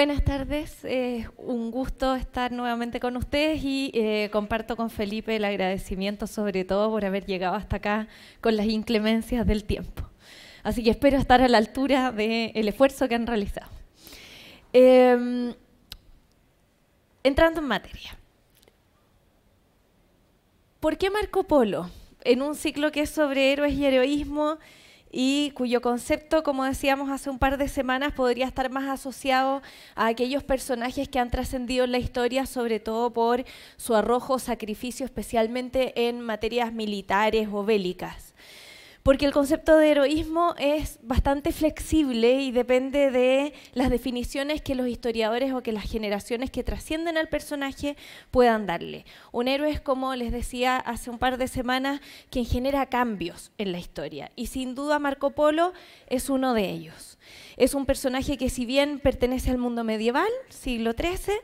Buenas tardes, es un gusto estar nuevamente con ustedes y eh, comparto con Felipe el agradecimiento sobre todo por haber llegado hasta acá con las inclemencias del tiempo. Así que espero estar a la altura del esfuerzo que han realizado. Em, entrando en materia. ¿Por qué Marco Polo? En un ciclo que es sobre héroes y heroísmo, y cuyo concepto, como decíamos hace un par de semanas, podría estar más asociado a aquellos personajes que han trascendido en la historia, sobre todo por su arrojo, sacrificio, especialmente en materias militares o bélicas porque el concepto de heroísmo es bastante flexible y depende de las definiciones que los historiadores o que las generaciones que trascienden al personaje puedan darle. Un héroe es, como les decía hace un par de semanas, quien genera cambios en la historia y sin duda Marco Polo es uno de ellos. Es un personaje que si bien pertenece al mundo medieval, siglo XIII,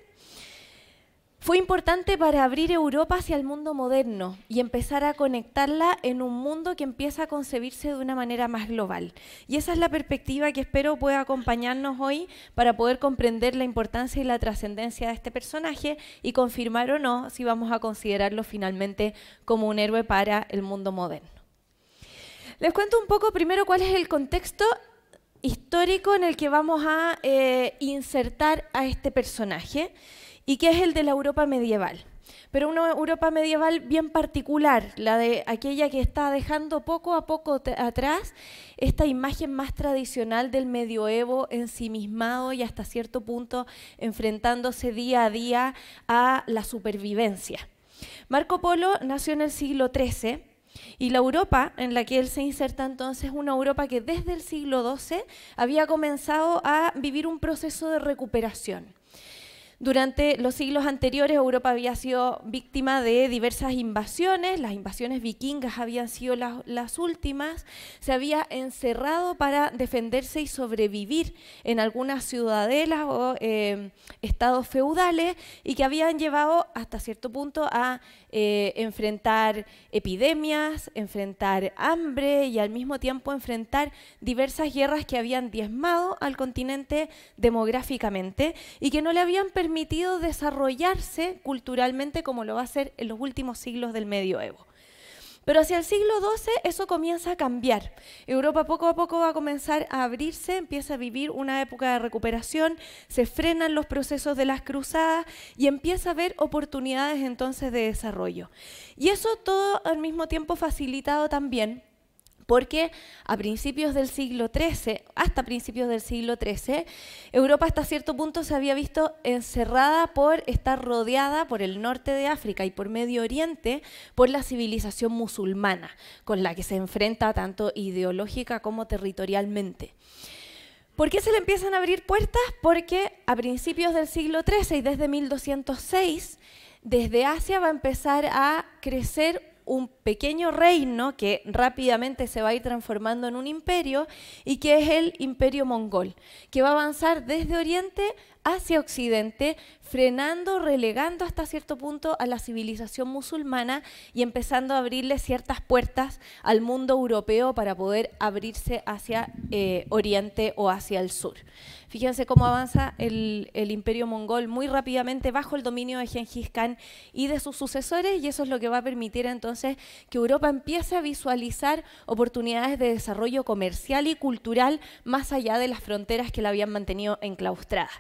fue importante para abrir Europa hacia el mundo moderno y empezar a conectarla en un mundo que empieza a concebirse de una manera más global. Y esa es la perspectiva que espero pueda acompañarnos hoy para poder comprender la importancia y la trascendencia de este personaje y confirmar o no si vamos a considerarlo finalmente como un héroe para el mundo moderno. Les cuento un poco primero cuál es el contexto histórico en el que vamos a eh, insertar a este personaje y que es el de la Europa medieval. Pero una Europa medieval bien particular, la de aquella que está dejando poco a poco atrás esta imagen más tradicional del medioevo ensimismado y hasta cierto punto enfrentándose día a día a la supervivencia. Marco Polo nació en el siglo XIII y la Europa en la que él se inserta entonces es una Europa que desde el siglo XII había comenzado a vivir un proceso de recuperación. Durante los siglos anteriores Europa había sido víctima de diversas invasiones, las invasiones vikingas habían sido las, últimas, se había encerrado para defenderse y sobrevivir en algunas ciudadelas o eh, estados feudales y que habían llevado hasta cierto punto a eh, enfrentar epidemias, enfrentar hambre y al mismo tiempo enfrentar diversas guerras que habían diezmado al continente demográficamente y que no le habían permitido desarrollarse culturalmente como lo va a hacer en los últimos siglos del medioevo. Pero hacia el siglo XII eso comienza a cambiar. Europa poco a poco va a comenzar a abrirse, empieza a vivir una época de recuperación, se frenan los procesos de las cruzadas y empieza a haber oportunidades entonces de desarrollo. Y eso todo al mismo tiempo facilitado también porque a principios del siglo XIII, hasta principios del siglo XIII, Europa hasta cierto punto se había visto encerrada por estar rodeada por el norte de África y por Medio Oriente por la civilización musulmana, con la que se enfrenta tanto ideológica como territorialmente. ¿Por qué se le empiezan a abrir puertas? Porque a principios del siglo XIII y desde 1206, desde Asia va a empezar a crecer un pequeño reino que rápidamente se va a ir transformando en un imperio y que es el imperio mongol, que va a avanzar desde Oriente hacia Occidente, frenando, relegando hasta cierto punto a la civilización musulmana y empezando a abrirle ciertas puertas al mundo europeo para poder abrirse hacia eh, Oriente o hacia el sur. Fíjense cómo avanza el, imperio mongol muy rápidamente bajo el dominio de Genghis Khan y de sus sucesores y eso es lo que va a permitir entonces que Europa empiece a visualizar oportunidades de desarrollo comercial y cultural más allá de las fronteras que la habían mantenido enclaustrada.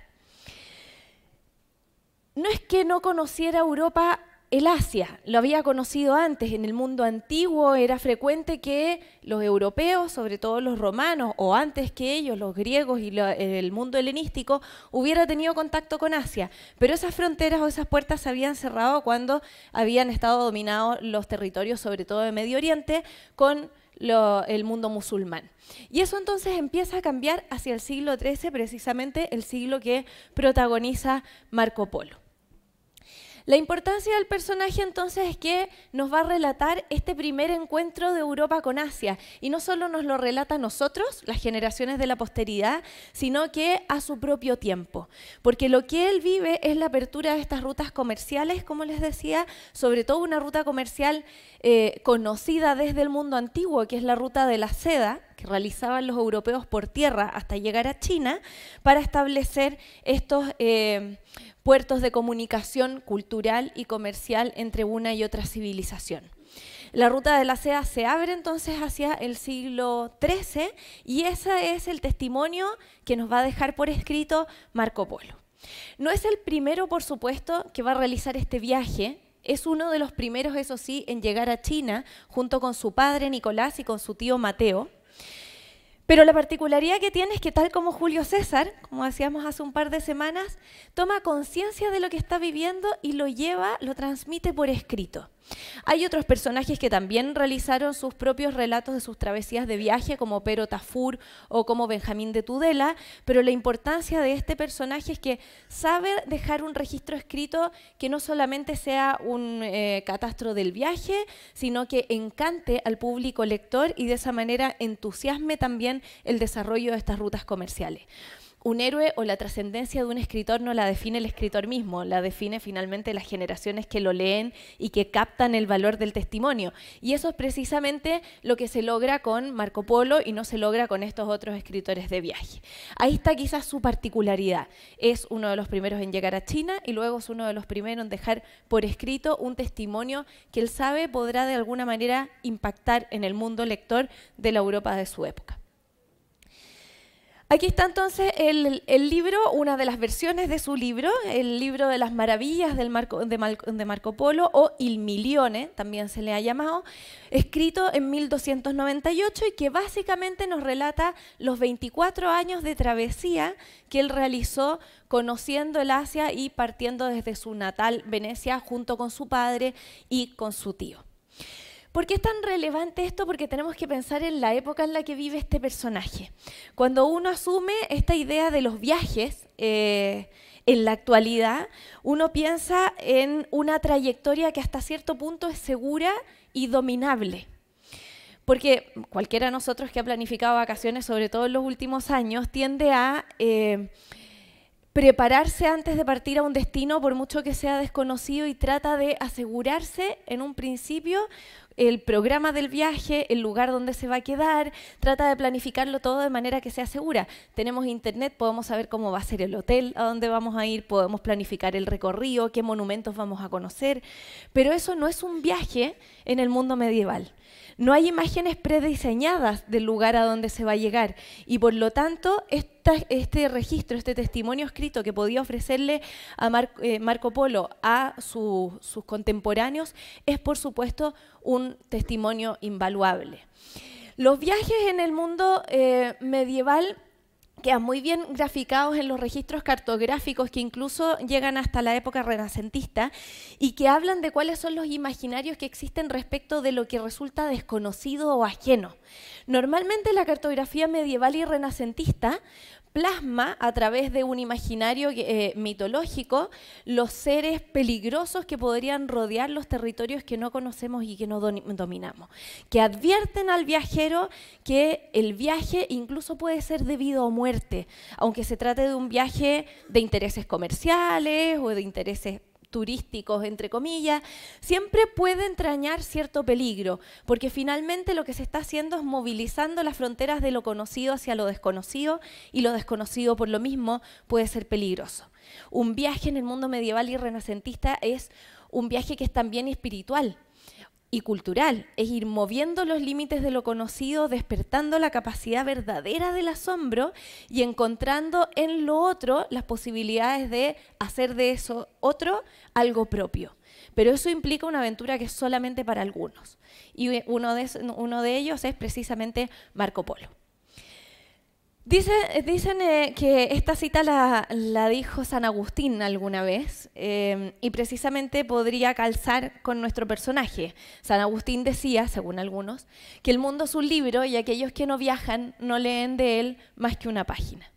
No es que no conociera Europa el Asia lo había conocido antes, en el mundo antiguo era frecuente que los europeos, sobre todo los romanos, o antes que ellos, los griegos y el mundo helenístico, hubiera tenido contacto con Asia. Pero esas fronteras o esas puertas se habían cerrado cuando habían estado dominados los territorios, sobre todo de Medio Oriente, con el mundo musulmán. Y eso entonces empieza a cambiar hacia el siglo XIII, precisamente el siglo que protagoniza Marco Polo. La importancia del personaje entonces es que nos va a relatar este primer encuentro de Europa con Asia. Y no solo nos lo relata a nosotros, las generaciones de la posteridad, sino que a su propio tiempo, porque lo que él vive es la apertura de estas rutas comerciales, como les decía, sobre todo una ruta comercial eh, conocida desde el mundo antiguo, que es la ruta de la seda, realizaban los europeos por tierra hasta llegar a China para establecer estos eh, puertos de comunicación cultural y comercial entre una y otra civilización. La ruta de la seda se abre entonces hacia el siglo XIII y ese es el testimonio que nos va a dejar por escrito Marco Polo. No es el primero, por supuesto, que va a realizar este viaje. Es uno de los primeros, eso sí, en llegar a China, junto con su padre Nicolás y con su tío Mateo. Pero la particularidad que tiene es que tal como Julio César, como decíamos hace un par de semanas, toma conciencia de lo que está viviendo y lo lleva, lo transmite por escrito. Hay otros personajes que también realizaron sus propios relatos de sus travesías de viaje, como Pero Tafur o como Benjamín de Tudela, pero la importancia de este personaje es que sabe dejar un registro escrito que no solamente sea un eh, catastro del viaje, sino que encante al público lector y de esa manera entusiasme también el desarrollo de estas rutas comerciales un héroe o la trascendencia de un escritor no la define el escritor mismo, la define finalmente las generaciones que lo leen y que captan el valor del testimonio. Y eso es precisamente lo que se logra con Marco Polo y no se logra con estos otros escritores de viaje. Ahí está quizás su particularidad. Es uno de los primeros en llegar a China y luego es uno de los primeros en dejar por escrito un testimonio que él sabe podrá de alguna manera impactar en el mundo lector de la Europa de su época. Aquí está entonces el, libro, una de las versiones de su libro, el libro de las maravillas del Marco, de, Marco Polo o Il Milione, también se le ha llamado, escrito en 1298 y que básicamente nos relata los 24 años de travesía que él realizó conociendo el Asia y partiendo desde su natal Venecia junto con su padre y con su tío. ¿Por qué es tan relevante esto? Porque tenemos que pensar en la época en la que vive este personaje. Cuando uno asume esta idea de los viajes eh, en la actualidad, uno piensa en una trayectoria que hasta cierto punto es segura y dominable. Porque cualquiera de nosotros que ha planificado vacaciones, sobre todo en los últimos años, tiende a... Eh, prepararse antes de partir a un destino, por mucho que sea desconocido, y trata de asegurarse en un principio el programa del viaje, el lugar donde se va a quedar, trata de planificarlo todo de manera que sea segura. Tenemos internet, podemos saber cómo va a ser el hotel, a dónde vamos a ir, podemos planificar el recorrido, qué monumentos vamos a conocer, pero eso no es un viaje en el mundo medieval. No hay imágenes prediseñadas del lugar a donde se va a llegar y por lo tanto este registro, este testimonio escrito que podía ofrecerle a eh, Marco Polo a sus contemporáneos es por supuesto un testimonio invaluable. Los viajes en el mundo eh, medieval quedan muy bien graficados en los registros cartográficos que incluso llegan hasta la época renacentista y que hablan de cuáles son los imaginarios que existen respecto de lo que resulta desconocido o ajeno. Normalmente la cartografía medieval y renacentista plasma a través de un imaginario eh, mitológico los seres peligrosos que podrían rodear los territorios que no conocemos y que no dominamos, que advierten al viajero que el viaje incluso puede ser debido a muerte, aunque se trate de un viaje de intereses comerciales o de intereses turísticos, entre comillas, siempre puede entrañar cierto peligro, porque finalmente lo que se está haciendo es movilizando las fronteras de lo conocido hacia lo desconocido y lo desconocido por lo mismo puede ser peligroso. Un viaje en el mundo medieval y renacentista es un viaje que es también espiritual, y cultural, es ir moviendo los límites de lo conocido, despertando la capacidad verdadera del asombro y encontrando en lo otro las posibilidades de hacer de eso otro algo propio. Pero eso implica una aventura que es solamente para algunos. Y uno de, uno de ellos es precisamente Marco Polo dicen eh, que esta cita la, dijo San Agustín alguna vez em, y precisamente podría calzar con nuestro personaje. San Agustín decía, según algunos, que el mundo es un libro y aquellos que no viajan no leen de él más que una página.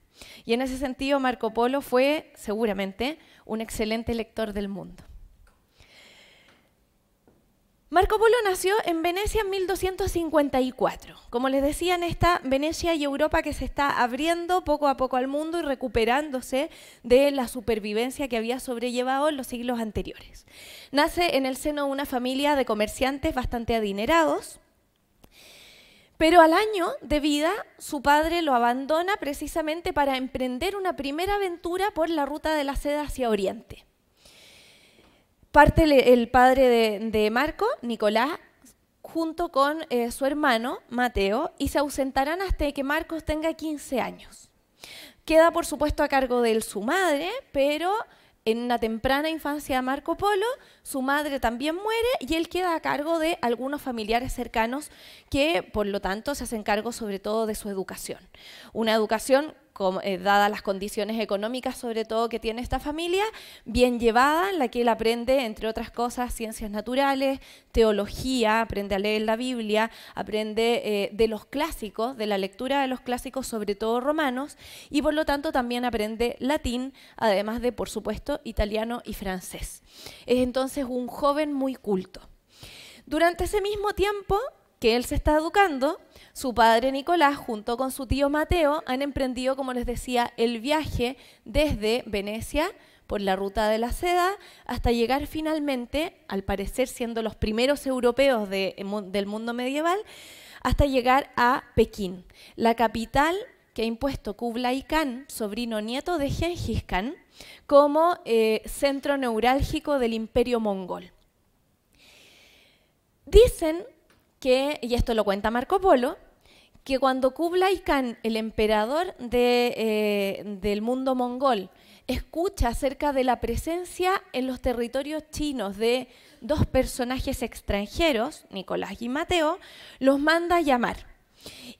Y en ese sentido Marco Polo fue seguramente un excelente lector del mundo. Marco Polo nació en Venecia en 1254. Como les decía, en esta Venecia y Europa que se está abriendo poco a poco al mundo y recuperándose de la supervivencia que había sobrellevado en los siglos anteriores. Nace en el seno de una familia de comerciantes bastante adinerados, Pero al año de vida, su padre lo abandona precisamente para emprender una primera aventura por la ruta de la seda hacia Oriente. Parte el padre de, Marco, Nicolás, junto con eh, su hermano, Mateo, y se ausentarán hasta que Marcos tenga 15 años. Queda, por supuesto, a cargo de él su madre, pero en una temprana infancia de Marco Polo, su madre también muere y él queda a cargo de algunos familiares cercanos que, por lo tanto, se hacen cargo sobre todo de su educación. Una educación eh, dadas las condiciones económicas, sobre todo que tiene esta familia, bien llevada, en la que él aprende, entre otras cosas, ciencias naturales, teología, aprende a leer la Biblia, aprende eh, de los clásicos, de la lectura de los clásicos, sobre todo romanos, y por lo tanto también aprende latín, además de, por supuesto, italiano y francés. Es entonces un joven muy culto. Durante ese mismo tiempo que él se está educando, su padre Nicolás, junto con su tío Mateo, han emprendido, como les decía, el viaje desde Venecia por la ruta de la seda hasta llegar finalmente, al parecer siendo los primeros europeos del mundo medieval, hasta llegar a Pekín, la capital que ha impuesto Kublai Khan, sobrino nieto de Genghis Khan, como eh, centro neurálgico del imperio mongol. Dicen que, y esto lo cuenta Marco Polo, que cuando Kublai Khan, el emperador eh, del mundo mongol, escucha acerca de la presencia en los territorios chinos de dos personajes extranjeros, Nicolás y Mateo, los manda a llamar.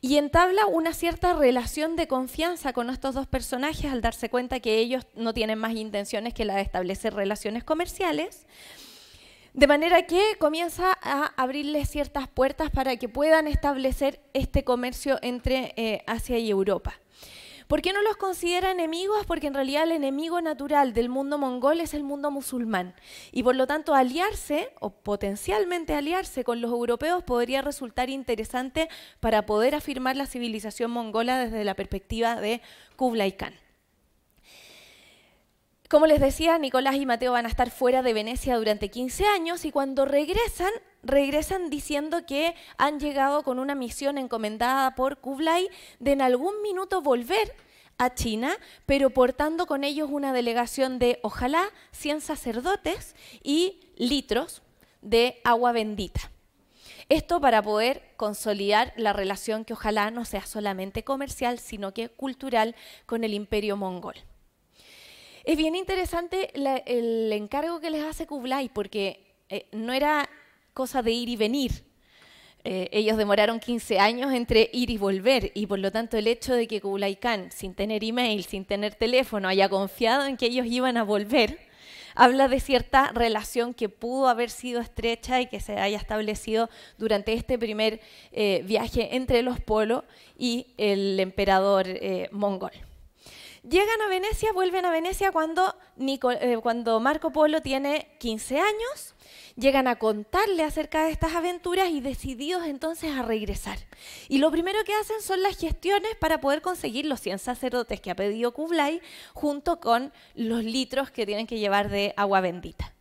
Y entabla una cierta relación de confianza con estos dos personajes al darse cuenta que ellos no tienen más intenciones que la de establecer relaciones comerciales. De manera que comienza a abrirles ciertas puertas para que puedan establecer este comercio entre eh, Asia y Europa. ¿Por qué no los considera enemigos? Porque en realidad el enemigo natural del mundo mongol es el mundo musulmán. Y por lo tanto aliarse, o potencialmente aliarse con los europeos, podría resultar interesante para poder afirmar la civilización mongola desde la perspectiva de Kublai Khan. Como les decía, Nicolás y Mateo van a estar fuera de Venecia durante 15 años y cuando regresan, regresan diciendo que han llegado con una misión encomendada por Kublai de en algún minuto volver a China, pero portando con ellos una delegación de, ojalá, 100 sacerdotes y litros de agua bendita. Esto para poder consolidar la relación que ojalá no sea solamente comercial, sino que cultural con el imperio mongol. Es bien interesante el encargo que les hace Kublai, porque eh, no era cosa de ir y venir. Eh, ellos demoraron 15 años entre ir y volver, y por lo tanto el hecho de que Kublai Khan, sin tener email, sin tener teléfono, haya confiado en que ellos iban a volver, habla de cierta relación que pudo haber sido estrecha y que se haya establecido durante este primer eh, viaje entre los polos y el emperador mongol. Llegan a Venecia, vuelven a Venecia cuando, eh, cuando Marco Polo tiene 15 años, llegan a contarle acerca de estas aventuras y decididos entonces a regresar. Y lo primero que hacen son las gestiones para poder conseguir los 100 sacerdotes que ha pedido Kublai junto con los litros que tienen que llevar de agua bendita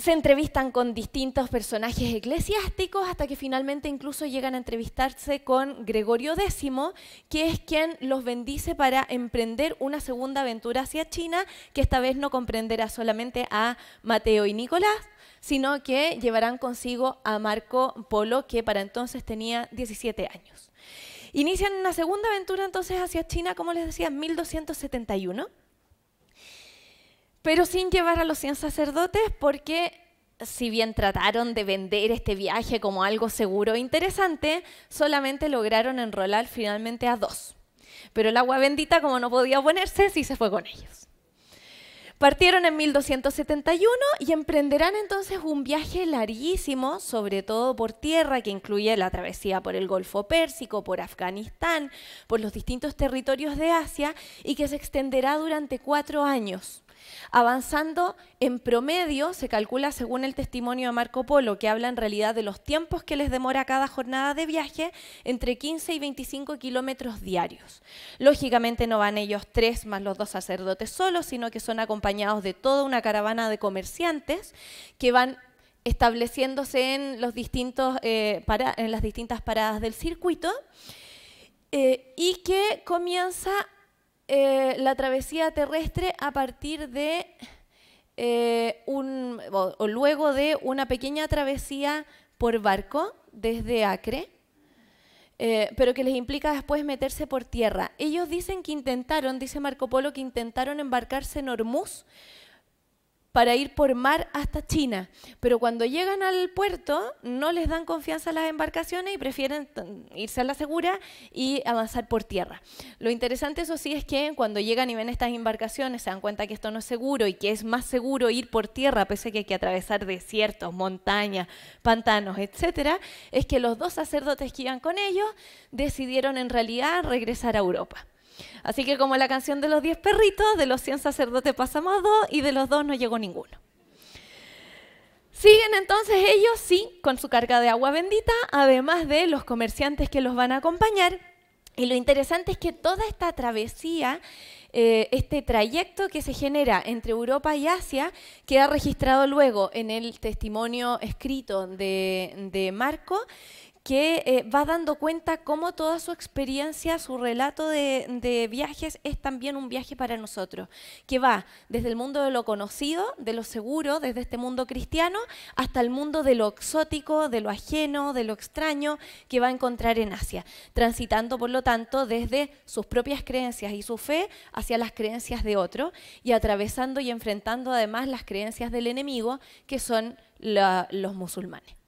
se entrevistan con distintos personajes eclesiásticos hasta que finalmente incluso llegan a entrevistarse con Gregorio X, que es quien los bendice para emprender una segunda aventura hacia China, que esta vez no comprenderá solamente a Mateo y Nicolás, sino que llevarán consigo a Marco Polo, que para entonces tenía 17 años. Inician una segunda aventura entonces hacia China, como les decía, en 1271 pero sin llevar a los 100 sacerdotes porque si bien trataron de vender este viaje como algo seguro e interesante, solamente lograron enrolar finalmente a dos. Pero el agua bendita, como no podía ponerse, sí se fue con ellos. Partieron en 1271 y emprenderán entonces un viaje larguísimo, sobre todo por tierra, que incluye la travesía por el Golfo Pérsico, por Afganistán, por los distintos territorios de Asia y que se extenderá durante cuatro años avanzando en promedio, se calcula según el testimonio de Marco Polo, que habla en realidad de los tiempos que les demora cada jornada de viaje, entre 15 y 25 kilómetros diarios. Lógicamente no van ellos tres más los dos sacerdotes solos, sino que son acompañados de toda una caravana de comerciantes que van estableciéndose en, los distintos, eh, en las distintas paradas del circuito eh, y que comienza eh, la travesía terrestre a partir de un, o luego de una pequeña travesía por barco desde Acre eh, pero que les implica después meterse por tierra. Ellos dicen que intentaron, dice Marco Polo, que intentaron embarcarse en Hormuz para ir por mar hasta China. Pero cuando llegan al puerto no les dan confianza a las embarcaciones y prefieren irse a la segura y avanzar por tierra. Lo interesante eso sí es que cuando llegan y ven estas embarcaciones se dan cuenta que esto no es seguro y que es más seguro ir por tierra pese a que hay que atravesar desiertos, montañas, pantanos, etcétera, es que los dos sacerdotes que iban con ellos decidieron en realidad regresar a Europa. Así que como la canción de los diez perritos, de los cien sacerdotes pasamos dos y de los dos no llegó ninguno. Siguen entonces ellos, sí, con su carga de agua bendita, además de los comerciantes que los van a acompañar. Y lo interesante es que toda esta travesía, eh, este trayecto que se genera entre Europa y Asia, queda registrado luego en el testimonio escrito de, de Marco que eh, va dando cuenta cómo toda su experiencia, su relato de, viajes es también un viaje para nosotros, que va desde el mundo de lo conocido, de lo seguro, desde este mundo cristiano, hasta el mundo de lo exótico, de lo ajeno, de lo extraño que va a encontrar en Asia, transitando por lo tanto desde sus propias creencias y su fe hacia las creencias de otro y atravesando y enfrentando además las creencias del enemigo, que son los musulmanes.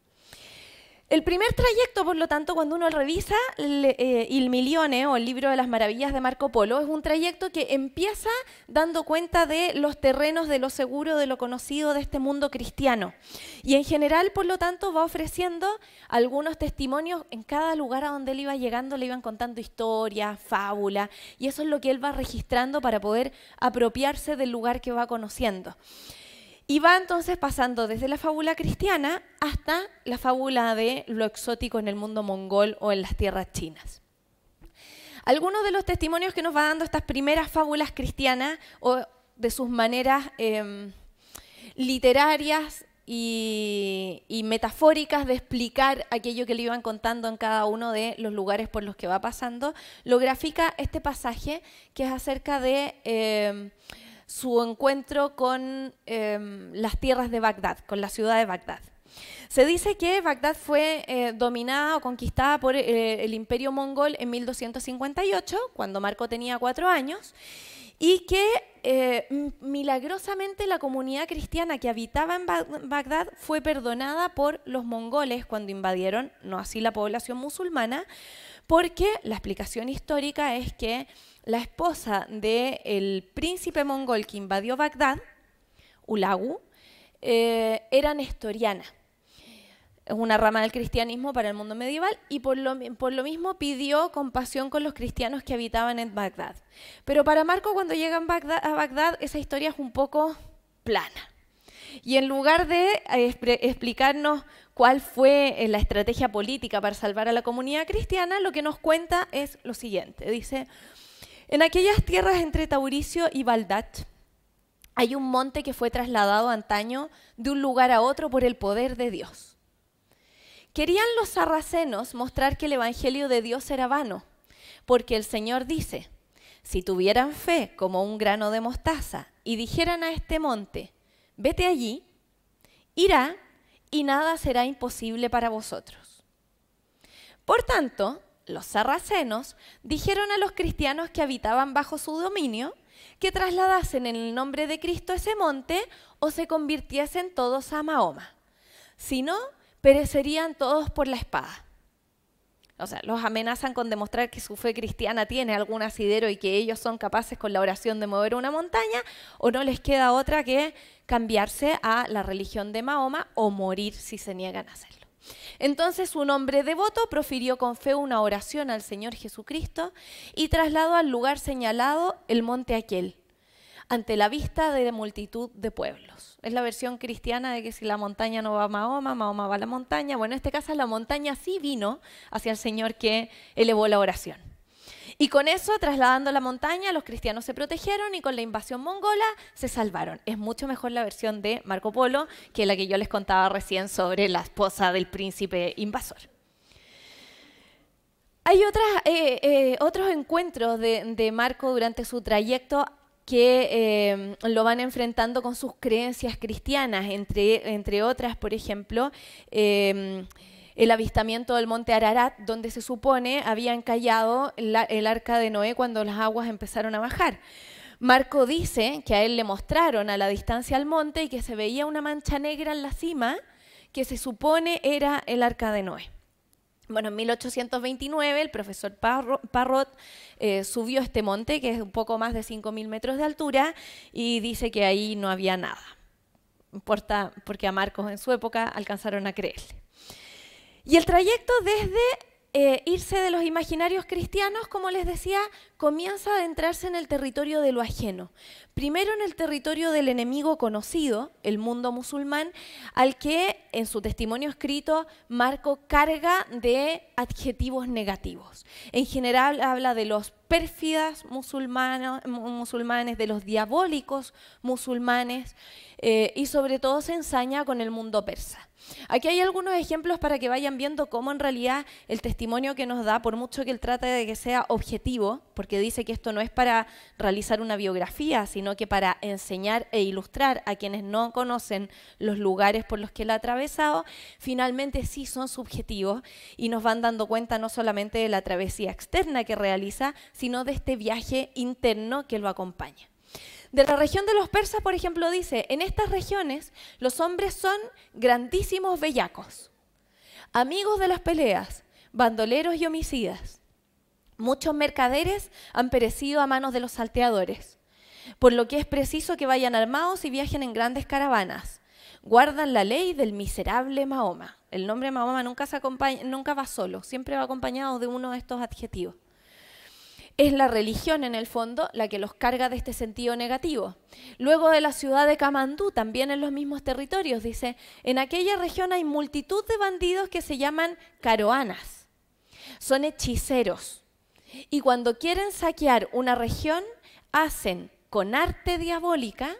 El primer trayecto, por lo tanto, cuando uno revisa eh, Il Milione o el libro de las maravillas de Marco Polo, es un trayecto que empieza dando cuenta de los terrenos de lo seguro, de lo conocido de este mundo cristiano. Y en general, por lo tanto, va ofreciendo algunos testimonios en cada lugar a donde él iba llegando, le iban contando historias, fábulas, y eso es lo que él va registrando para poder apropiarse del lugar que va conociendo. Y va entonces pasando desde la fábula cristiana hasta la fábula de lo exótico en el mundo mongol o en las tierras chinas. Algunos de los testimonios que nos va dando estas primeras fábulas cristianas o de sus maneras em, literarias y, metafóricas de explicar aquello que le iban contando en cada uno de los lugares por los que va pasando, lo grafica este pasaje que es acerca de em, su encuentro con em, las tierras de Bagdad, con la ciudad de Bagdad. Se dice que Bagdad fue eh, dominada o conquistada por eh, el imperio mongol en 1258, cuando Marco tenía cuatro años, y que eh, milagrosamente la comunidad cristiana que habitaba en Bagdad fue perdonada por los mongoles cuando invadieron, no así la población musulmana, porque la explicación histórica es que la esposa del príncipe mongol que invadió Bagdad, Ulagu, eh, era nestoriana. Es una rama del cristianismo para el mundo medieval y por lo, por lo, mismo pidió compasión con los cristianos que habitaban en Bagdad. Pero para Marco cuando llegan a Bagdad esa historia es un poco plana. Y en lugar de eh, explicarnos cuál fue eh, la estrategia política para salvar a la comunidad cristiana, lo que nos cuenta es lo siguiente. Dice, en aquellas tierras entre Tauricio y Baldat hay un monte que fue trasladado antaño de un lugar a otro por el poder de Dios. Querían los sarracenos mostrar que el Evangelio de Dios era vano, porque el Señor dice, si tuvieran fe como un grano de mostaza y dijeran a este monte, vete allí, irá y nada será imposible para vosotros. Por tanto, los sarracenos dijeron a los cristianos que habitaban bajo su dominio que trasladasen en el nombre de Cristo ese monte o se convirtiesen todos a Mahoma. Si no, perecerían todos por la espada. O sea, los amenazan con demostrar que su fe cristiana tiene algún asidero y que ellos son capaces con la oración de mover una montaña, o no les queda otra que cambiarse a la religión de Mahoma o morir si se niegan a hacerlo. Entonces un hombre devoto profirió con fe una oración al Señor Jesucristo y trasladó al lugar señalado el monte aquel, ante la vista de multitud de pueblos. Es la versión cristiana de que si la montaña no va a Mahoma, Mahoma va a la montaña. Bueno, en este caso la montaña sí vino hacia el Señor que elevó la oración. Y con eso, trasladando la montaña, los cristianos se protegieron y con la invasión mongola se salvaron. Es mucho mejor la versión de Marco Polo que la que yo les contaba recién sobre la esposa del príncipe invasor. Hay eh, eh, otros encuentros de, Marco durante su trayecto que eh, lo van enfrentando con sus creencias cristianas, entre, entre otras, por ejemplo, el avistamiento del monte Ararat, donde se supone había encallado el arca de Noé cuando las aguas empezaron a bajar. Marco dice que a él le mostraron a la distancia al monte y que se veía una mancha negra en la cima que se supone era el arca de Noé. Bueno, en 1829 el profesor Parrot eh, subió este monte, que es un poco más de 5.000 metros de altura, y dice que ahí no había nada. Importa porque a Marcos en su época alcanzaron a creerle. Y el trayecto desde eh, irse de los imaginarios cristianos, como les decía, comienza a adentrarse en el territorio de lo ajeno. Primero en el territorio del enemigo conocido, el mundo musulmán, al que en su testimonio escrito Marco carga de adjetivos negativos. En general habla de los pérfidas musulmanes, de los diabólicos musulmanes eh, y sobre todo se ensaña con el mundo persa. Aquí hay algunos ejemplos para que vayan viendo cómo en realidad el testimonio que nos da, por mucho que él trate de que sea objetivo, porque dice que esto no es para realizar una biografía, sino que para enseñar e ilustrar a quienes no conocen los lugares por los que él ha atravesado, finalmente sí son subjetivos y nos van dando cuenta no solamente de la travesía externa que realiza, sino de este viaje interno que lo acompaña. De la región de los persas, por ejemplo, dice, en estas regiones los hombres son grandísimos bellacos, amigos de las peleas, bandoleros y homicidas. Muchos mercaderes han perecido a manos de los salteadores, por lo que es preciso que vayan armados y viajen en grandes caravanas. Guardan la ley del miserable Mahoma. El nombre Mahoma nunca, se nunca va solo, siempre va acompañado de uno de estos adjetivos es la religión en el fondo la que los carga de este sentido negativo. Luego de la ciudad de Camandú, también en los mismos territorios, dice, en aquella región hay multitud de bandidos que se llaman caroanas. Son hechiceros. Y cuando quieren saquear una región, hacen con arte diabólica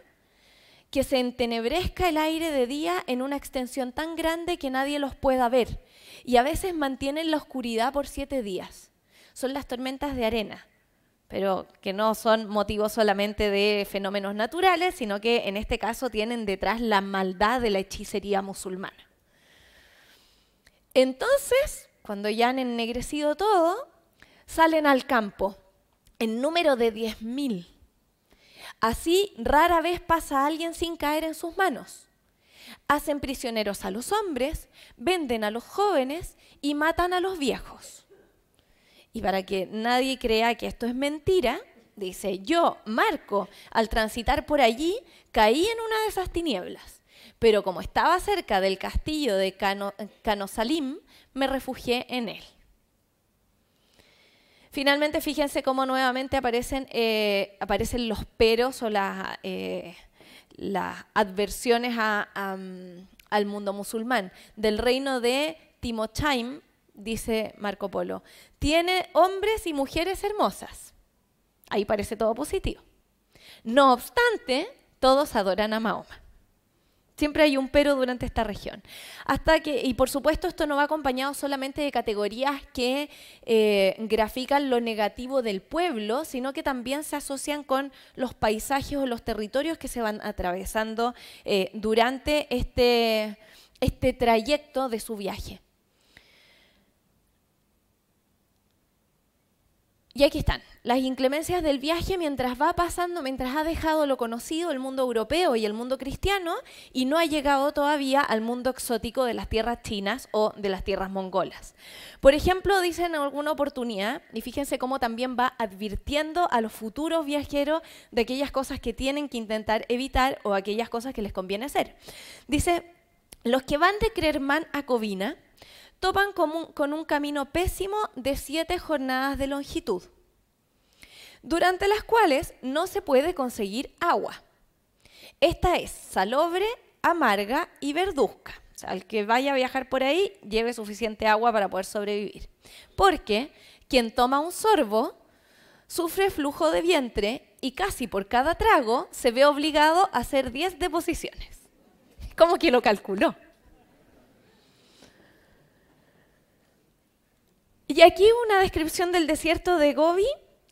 que se entenebrezca el aire de día en una extensión tan grande que nadie los pueda ver. Y a veces mantienen la oscuridad por siete días son las tormentas de arena, pero que no son motivos solamente de fenómenos naturales, sino que en este caso tienen detrás la maldad de la hechicería musulmana. Entonces, cuando ya han ennegrecido todo, salen al campo en número de 10.000. Así rara vez pasa alguien sin caer en sus manos. Hacen prisioneros a los hombres, venden a los jóvenes y matan a los viejos. Y para que nadie crea que esto es mentira, dice, yo, Marco, al transitar por allí, caí en una de esas tinieblas. Pero como estaba cerca del castillo de Canosalim, me refugié en él. Finalmente, fíjense cómo nuevamente aparecen, eh, aparecen los peros o las, eh, las adversiones al mundo musulmán. Del reino de Timochaim, dice Marco Polo, tiene hombres y mujeres hermosas. Ahí parece todo positivo. No obstante, todos adoran a Mahoma. Siempre hay un pero durante esta región. Hasta que, y por supuesto, esto no va acompañado solamente de categorías que eh, grafican lo negativo del pueblo, sino que también se asocian con los paisajes o los territorios que se van atravesando eh, durante este, este trayecto de su viaje. Y aquí están, las inclemencias del viaje mientras va pasando, mientras ha dejado lo conocido, el mundo europeo y el mundo cristiano, y no ha llegado todavía al mundo exótico de las tierras chinas o de las tierras mongolas. Por ejemplo, dicen en alguna oportunidad, y fíjense cómo también va advirtiendo a los futuros viajeros de aquellas cosas que tienen que intentar evitar o aquellas cosas que les conviene hacer. Dice, los que van de Crerman a Covina, topan con un, camino pésimo de siete jornadas de longitud, durante las cuales no se puede conseguir agua. Esta es salobre, amarga y verduzca. O sea, el que vaya a viajar por ahí lleve suficiente agua para poder sobrevivir. Porque quien toma un sorbo sufre flujo de vientre y casi por cada trago se ve obligado a hacer 10 deposiciones. ¿Cómo que lo calculó? Y aquí una descripción del desierto de Gobi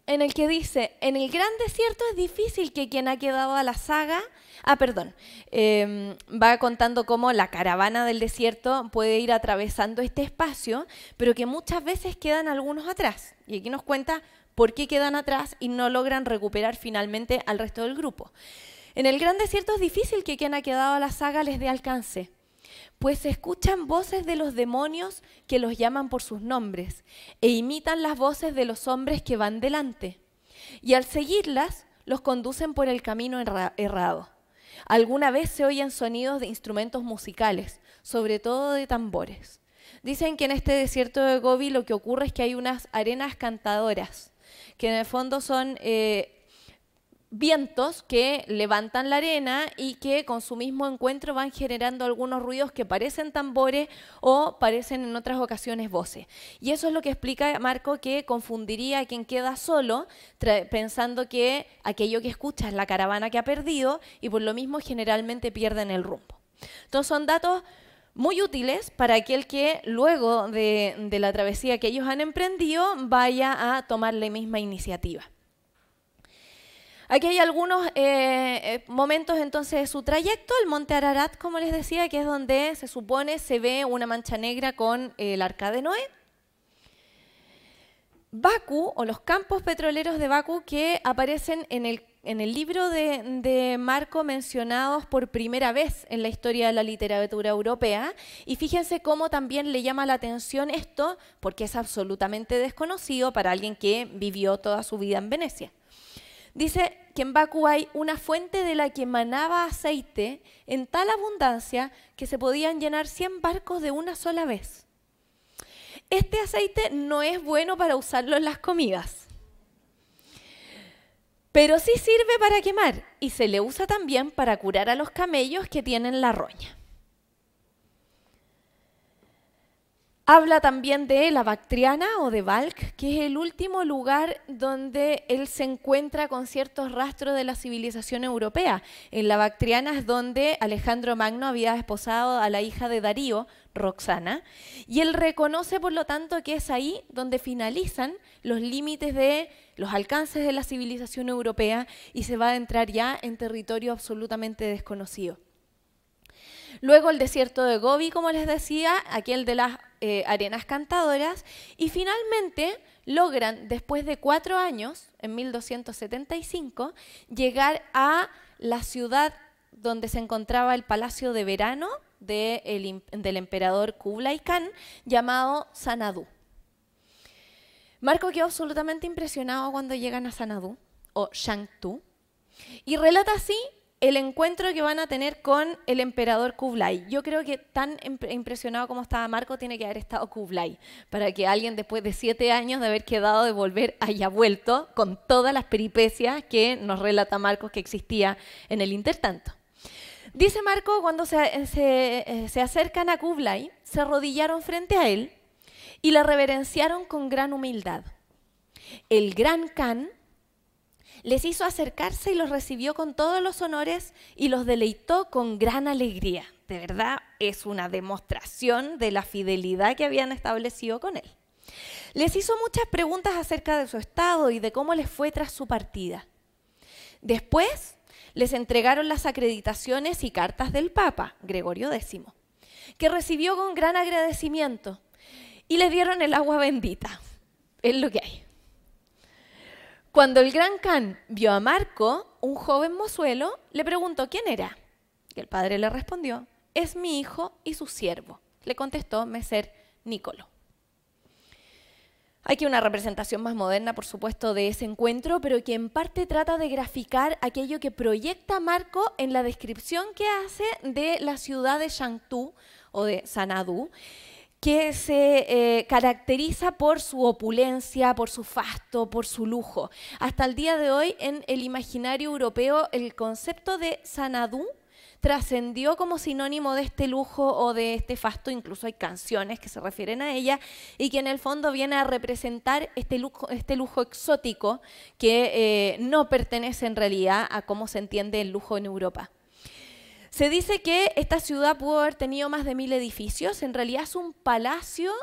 en el que dice, en el gran desierto es difícil que quien ha quedado a la saga, ah, perdón, em, va contando cómo la caravana del desierto puede ir atravesando este espacio, pero que muchas veces quedan algunos atrás. Y aquí nos cuenta por qué quedan atrás y no logran recuperar finalmente al resto del grupo. En el gran desierto es difícil que quien ha quedado a la saga les dé alcance, pues escuchan voces de los demonios que los llaman por sus nombres e imitan las voces de los hombres que van delante. Y al seguirlas, los conducen por el camino errado. Alguna vez se oyen sonidos de instrumentos musicales, sobre todo de tambores. Dicen que en este desierto de Gobi lo que ocurre es que hay unas arenas cantadoras, que en el fondo son eh, vientos que levantan la arena y que con su mismo encuentro van generando algunos ruidos que parecen tambores o parecen en otras ocasiones voces. Y eso es lo que explica Marco que confundiría a quien queda solo pensando que aquello que escucha es la caravana que ha perdido y por lo mismo generalmente pierden el rumbo. Entonces son datos muy útiles para aquel que luego de, la travesía que ellos han emprendido vaya a tomar la misma iniciativa. Aquí hay algunos eh, eh, momentos entonces de su trayecto, el monte Ararat, como les decía, que es donde se supone se ve una mancha negra con el arca de Noé. Baku, o los campos petroleros de Baku, que aparecen en el, libro de, Marco mencionados por primera vez en la historia de la literatura europea. Y fíjense cómo también le llama la atención esto, porque es absolutamente desconocido para alguien que vivió toda su vida en Venecia. Dice que en Baku hay una fuente de la que emanaba aceite en tal abundancia que se podían llenar 100 barcos de una sola vez. Este aceite no es bueno para usarlo en las comidas, pero sí sirve para quemar y se le usa también para curar a los camellos que tienen la roña. Habla también de la Bactriana o de Balk, que es el último lugar donde él se encuentra con ciertos rastros de la civilización europea. En la Bactriana es donde Alejandro Magno había esposado a la hija de Darío, Roxana, y él reconoce por lo tanto que es ahí donde finalizan los límites de los alcances de la civilización europea y se va a entrar ya en territorio absolutamente desconocido. Luego el desierto de Gobi, como les decía, aquel de las eh, arenas cantadoras, y finalmente logran, después de cuatro años, en 1275, llegar a la ciudad donde se encontraba el palacio de verano del emperador Kublai Khan, llamado Sanadu. Marco quedó absolutamente impresionado cuando llegan a Sanadu, o Shangtu, y relata así el encuentro que van a tener con el emperador Kublai. Yo creo que tan impresionado como estaba Marco tiene que haber estado Kublai, para que alguien después de siete años de haber quedado de volver haya vuelto con todas las peripecias que nos relata Marcos que existía en el intertanto. Dice Marco, cuando se, se, se acercan a Kublai, se arrodillaron frente a él y le reverenciaron con gran humildad. El gran Khan les hizo acercarse y los recibió con todos los honores y los deleitó con gran alegría. De verdad, es una demostración de la fidelidad que habían establecido con él. Les hizo muchas preguntas acerca de su estado y de cómo les fue tras su partida. Después les entregaron las acreditaciones y cartas del Papa, Gregorio X, que recibió con gran agradecimiento y le dieron el agua bendita. Es lo que. Cuando el gran Khan vio a Marco, un joven mozuelo, le preguntó quién era. Y el padre le respondió, es mi hijo y su siervo. Le contestó Meser Nicolo. Hay que una representación más moderna, por supuesto, de ese encuentro, pero que en parte trata de graficar aquello que proyecta Marco en la descripción que hace de la ciudad de Shangtu o de Sanadu que se eh, caracteriza por su opulencia, por su fasto, por su lujo. Hasta el día de hoy, en el imaginario europeo, el concepto de Sanadú trascendió como sinónimo de este lujo o de este fasto, incluso hay canciones que se refieren a ella, y que en el fondo viene a representar este lujo, este exótico que eh, no pertenece en realidad a cómo se entiende el lujo en Europa. Se dice que esta ciudad pudo haber tenido más de mil edificios, en realidad es un palacio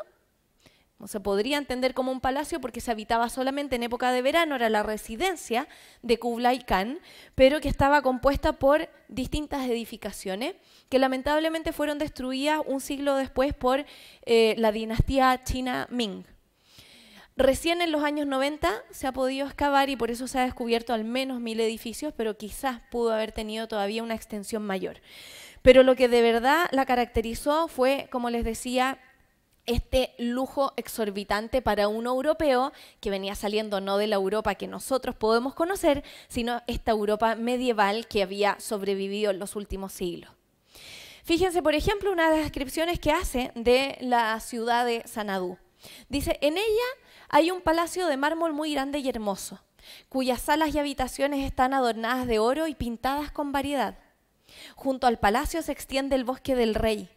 se podría entender como un palacio porque se habitaba solamente en época de verano, era la residencia de Kublai Khan, pero que estaba compuesta por distintas edificaciones que lamentablemente fueron destruidas un siglo después por eh, la dinastía china Ming. Recién en los años 90 se ha podido excavar y por eso se ha descubierto al menos mil edificios, pero quizás pudo haber tenido todavía una extensión mayor. Pero lo que de verdad la caracterizó fue, como les decía, este lujo exorbitante para un europeo que venía saliendo no de la Europa que nosotros podemos conocer, sino esta Europa medieval que había sobrevivido en los últimos siglos. Fíjense, por ejemplo, una de las descripciones que hace de la ciudad de Sanadú. Dice, en ella hay un palacio de mármol muy grande y hermoso, cuyas salas y habitaciones están adornadas de oro y pintadas con variedad. Junto al palacio se extiende el bosque del rey,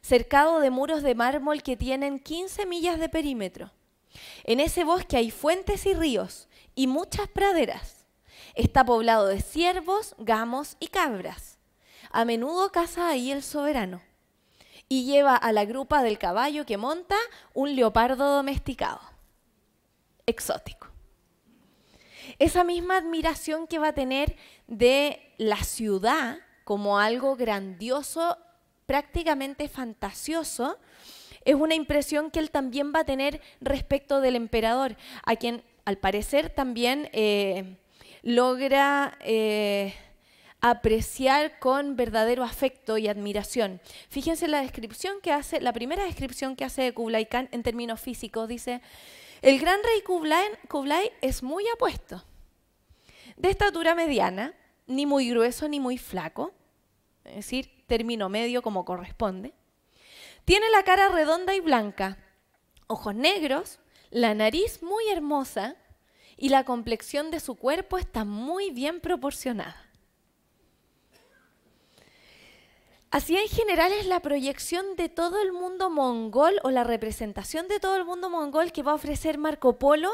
cercado de muros de mármol que tienen 15 millas de perímetro. En ese bosque hay fuentes y ríos y muchas praderas. Está poblado de ciervos, gamos y cabras. A menudo caza ahí el soberano y lleva a la grupa del caballo que monta un leopardo domesticado. Exótico. Esa misma admiración que va a tener de la ciudad como algo grandioso prácticamente fantasioso, es una impresión que él también va a tener respecto del emperador, a quien al parecer también eh, logra eh, apreciar con verdadero afecto y admiración. Fíjense la descripción que hace, la primera descripción que hace de Kublai Khan en términos físicos, dice, el gran rey Kublai, es muy apuesto, de estatura mediana, ni muy grueso ni muy flaco, es decir, término medio como corresponde. Tiene la cara redonda y blanca, ojos negros, la nariz muy hermosa y la complexión de su cuerpo está muy bien proporcionada. Así en general es la proyección de todo el mundo mongol o la representación de todo el mundo mongol que va a ofrecer Marco Polo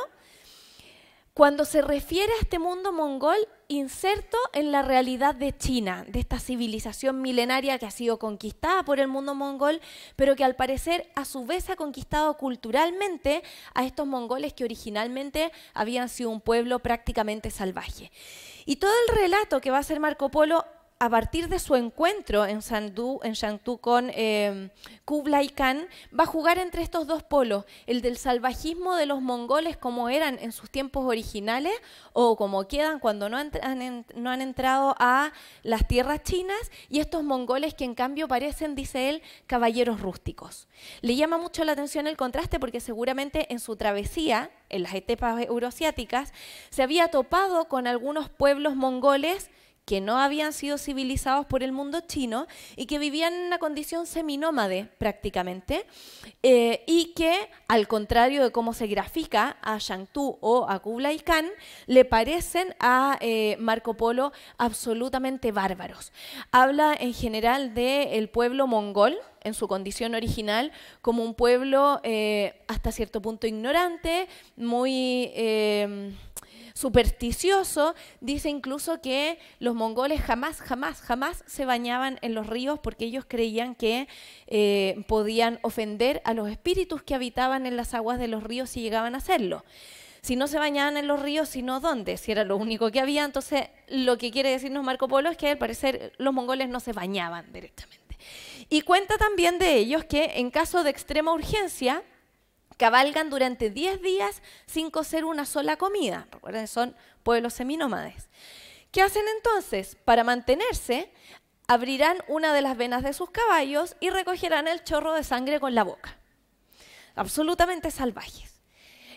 cuando se refiere a este mundo mongol inserto en la realidad de China, de esta civilización milenaria que ha sido conquistada por el mundo mongol, pero que al parecer a su vez ha conquistado culturalmente a estos mongoles que originalmente habían sido un pueblo prácticamente salvaje. Y todo el relato que va a hacer Marco Polo a partir de su encuentro en Shantu, en con eh, Kublai Khan, va a jugar entre estos dos polos, el del salvajismo de los mongoles como eran en sus tiempos originales o como quedan cuando no han, entrado a las tierras chinas, y estos mongoles que en cambio parecen, dice él, caballeros rústicos. Le llama mucho la atención el contraste porque seguramente en su travesía, en las estepas euroasiáticas, se había topado con algunos pueblos mongoles que no habían sido civilizados por el mundo chino y que vivían en una condición seminómade prácticamente, eh, y que, al contrario de cómo se grafica a Shangtu o a Kublai Khan, le parecen a eh, Marco Polo absolutamente bárbaros. Habla en general del pueblo mongol, en su condición original como un pueblo eh, hasta cierto punto ignorante, muy supersticioso, dice incluso que los mongoles jamás, jamás, jamás se bañaban en los ríos porque ellos creían que eh, podían ofender a los espíritus que habitaban en las aguas de los ríos si llegaban a hacerlo. Si no se bañaban en los ríos, sino dónde, si era lo único que había, entonces lo que quiere decirnos Marco Polo es que al parecer los mongoles no se bañaban directamente. Y cuenta también de ellos que en caso de extrema urgencia, cabalgan durante 10 días sin cocer una sola comida. Recuerden, son pueblos seminómades. ¿Qué hacen entonces? Para mantenerse, abrirán una de las venas de sus caballos y recogerán el chorro de sangre con la boca. Absolutamente salvajes.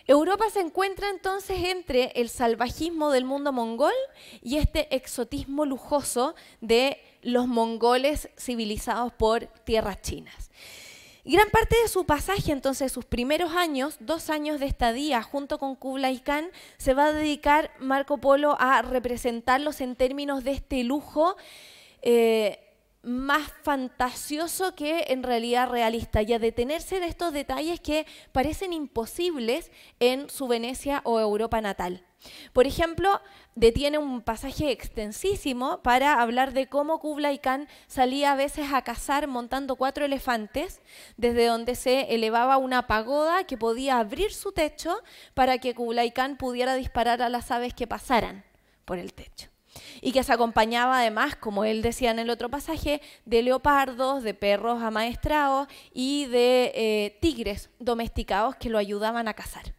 Europa se encuentra entonces entre el salvajismo del mundo mongol y este exotismo lujoso de los mongoles civilizados por tierras chinas gran parte de su pasaje, entonces, sus primeros años, dos años de estadía junto con Kublai Khan, se va a dedicar Marco Polo a representarlos en términos de este lujo eh, más fantasioso que en realidad realista y a detenerse en estos detalles que parecen imposibles en su Venecia o Europa natal. Por ejemplo, detiene un pasaje extensísimo para hablar de cómo Kublai Khan salía a veces a cazar montando cuatro elefantes, desde donde se elevaba una pagoda que podía abrir su techo para que Kublai Khan pudiera disparar a las aves que pasaran por el techo y que se acompañaba además, como él decía en el otro pasaje, de leopardos, de perros amaestrados y de eh, tigres domesticados que lo ayudaban a cazar.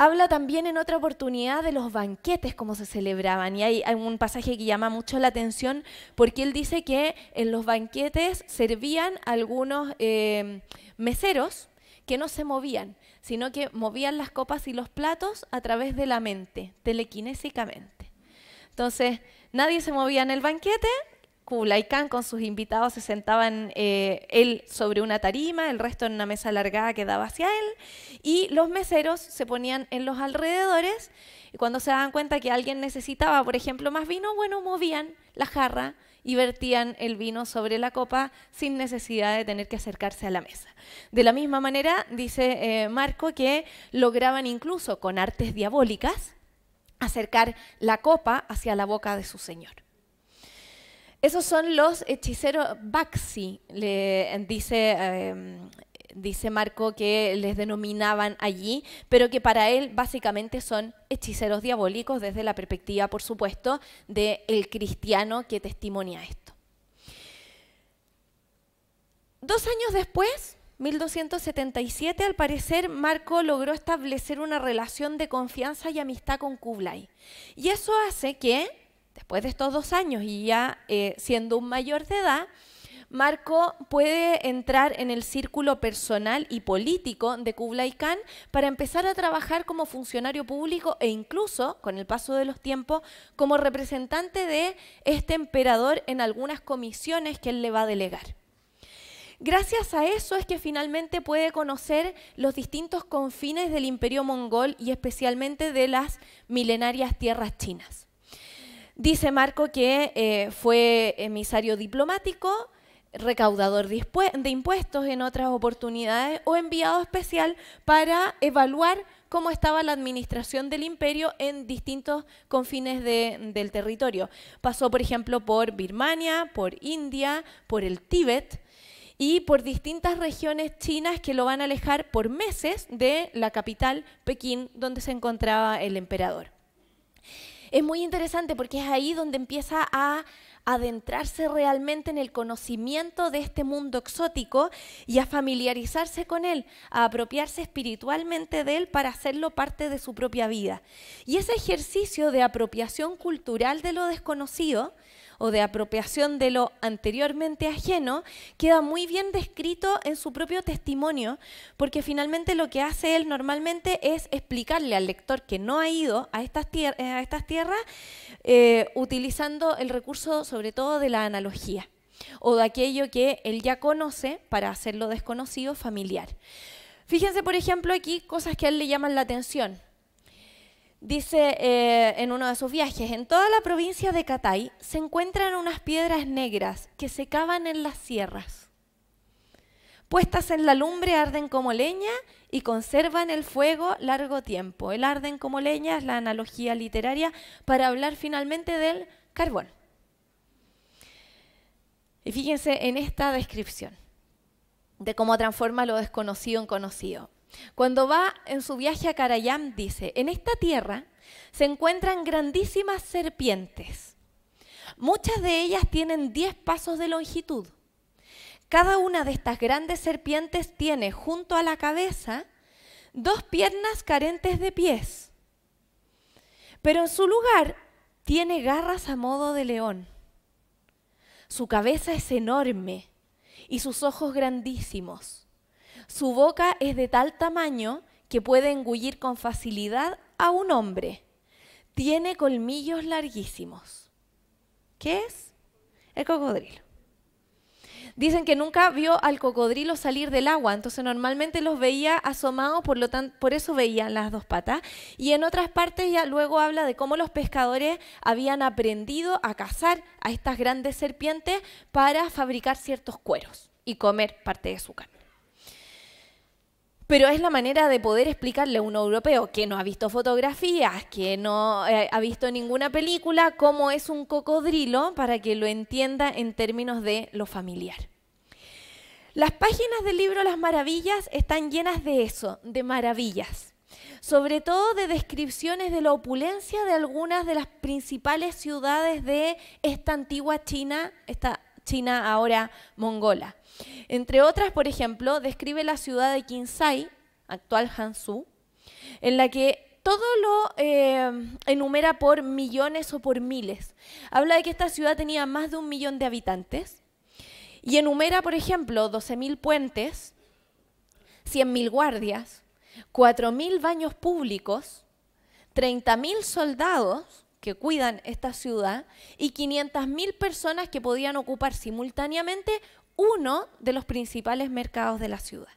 Habla también en otra oportunidad de los banquetes, cómo se celebraban. Y hay, un pasaje que llama mucho la atención porque él dice que en los banquetes servían algunos eh, meseros que no se movían, sino que movían las copas y los platos a través de la mente, telequinésicamente. Entonces, nadie se movía en el banquete. Kublai Khan con sus invitados se sentaban eh, él sobre una tarima, el resto en una mesa alargada que daba hacia él, y los meseros se ponían en los alrededores y cuando se daban cuenta que alguien necesitaba, por ejemplo, más vino, bueno, movían la jarra y vertían el vino sobre la copa sin necesidad de tener que acercarse a la mesa. De la misma manera, dice eh, Marco, que lograban incluso con artes diabólicas acercar la copa hacia la boca de su señor. Esos son los hechiceros Baxi, dice, em, dice Marco que les denominaban allí, pero que para él básicamente son hechiceros diabólicos desde la perspectiva, por supuesto, del cristiano que testimonia esto. Dos años después, 1277, al parecer, Marco logró establecer una relación de confianza y amistad con Kublai. Y eso hace que, después de estos dos años y ya eh, siendo un mayor de edad, Marco puede entrar en el círculo personal y político de Kublai Khan para empezar a trabajar como funcionario público e incluso, con el paso de los tiempos, como representante de este emperador en algunas comisiones que él le va a delegar. Gracias a eso es que finalmente puede conocer los distintos confines del imperio mongol y especialmente de las milenarias tierras chinas. Dice Marco que eh, fue emisario diplomático, recaudador de impuestos en otras oportunidades o enviado especial para evaluar cómo estaba la administración del imperio en distintos confines del territorio. Pasó, por ejemplo, por Birmania, por India, por el Tíbet, y por distintas regiones chinas que lo van a alejar por meses de la capital, Pekín, donde se encontraba el emperador. Es muy interesante porque es ahí donde empieza a adentrarse realmente en el conocimiento de este mundo exótico y a familiarizarse con él, a apropiarse espiritualmente de él para hacerlo parte de su propia vida. Y ese ejercicio de apropiación cultural de lo desconocido o de apropiación de lo anteriormente ajeno queda muy bien descrito en su propio testimonio, porque finalmente lo que hace él normalmente es explicarle al lector que no ha ido a estas, estas tierras eh, utilizando el recurso sobre todo de la analogía o de aquello que él ya conoce para hacerlo desconocido familiar. Fíjense, por ejemplo, aquí cosas que a él le llaman la atención dice eh, en uno de sus viajes, en toda la provincia de Catay se encuentran unas piedras negras que se cavan en las sierras. Puestas en la lumbre arden como leña y conservan el fuego largo tiempo. El arden como leña es la analogía literaria para hablar finalmente del carbón. Y fíjense en esta descripción de cómo transforma lo desconocido en conocido. Cuando va en su viaje a Karayam, dice, en esta tierra se encuentran grandísimas serpientes. Muchas de ellas tienen 10 pasos de longitud. Cada una de estas grandes serpientes tiene junto a la cabeza dos piernas carentes de pies, pero en su lugar tiene garras a modo de león. Su cabeza es enorme y sus ojos grandísimos. Su boca es de tal tamaño que puede engullir con facilidad a un hombre. Tiene colmillos larguísimos. ¿Qué es? El cocodrilo. Dicen que nunca vio al cocodrilo salir del agua, entonces normalmente los veía asomados, por, lo por eso veían las dos patas. Y en otras partes ya luego habla de cómo los pescadores habían aprendido a cazar a estas grandes serpientes para fabricar ciertos cueros y comer parte de su carne. Pero es la manera de poder explicarle a un europeo que no ha visto fotografías, que no eh, ha visto ninguna película, cómo es un cocodrilo para que lo entienda en términos de lo familiar. Las páginas del libro Las Maravillas están llenas de eso, de maravillas. Sobre todo de descripciones de la opulencia de algunas de las principales ciudades de esta antigua China, esta China ahora mongola. Entre otras, por ejemplo, describe la ciudad de Kinsai, actual Hansu, en la que todo lo eh, enumera por millones o por miles. Habla de que esta ciudad tenía más de un millón de habitantes y enumera, por ejemplo, 12.000 puentes, 100.000 guardias, 4.000 baños públicos, 30.000 soldados que cuidan esta ciudad y 500.000 personas que podían ocupar simultáneamente uno de los principales mercados de la ciudad.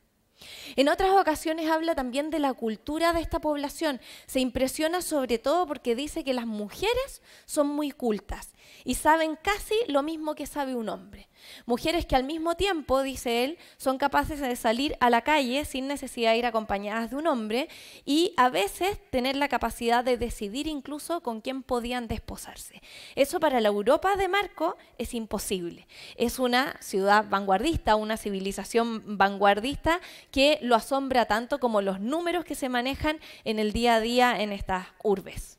En otras ocasiones habla también de la cultura de esta población. Se impresiona sobre todo porque dice que las mujeres son muy cultas y saben casi lo mismo que sabe un hombre. Mujeres que al mismo tiempo, dice él, son capaces de salir a la calle sin necesidad de ir acompañadas de un hombre y a veces tener la capacidad de decidir incluso con quién podían desposarse. Eso para la Europa de Marco es imposible. Es una ciudad vanguardista, una civilización vanguardista que lo asombra tanto como los números que se manejan en el día a día en estas urbes.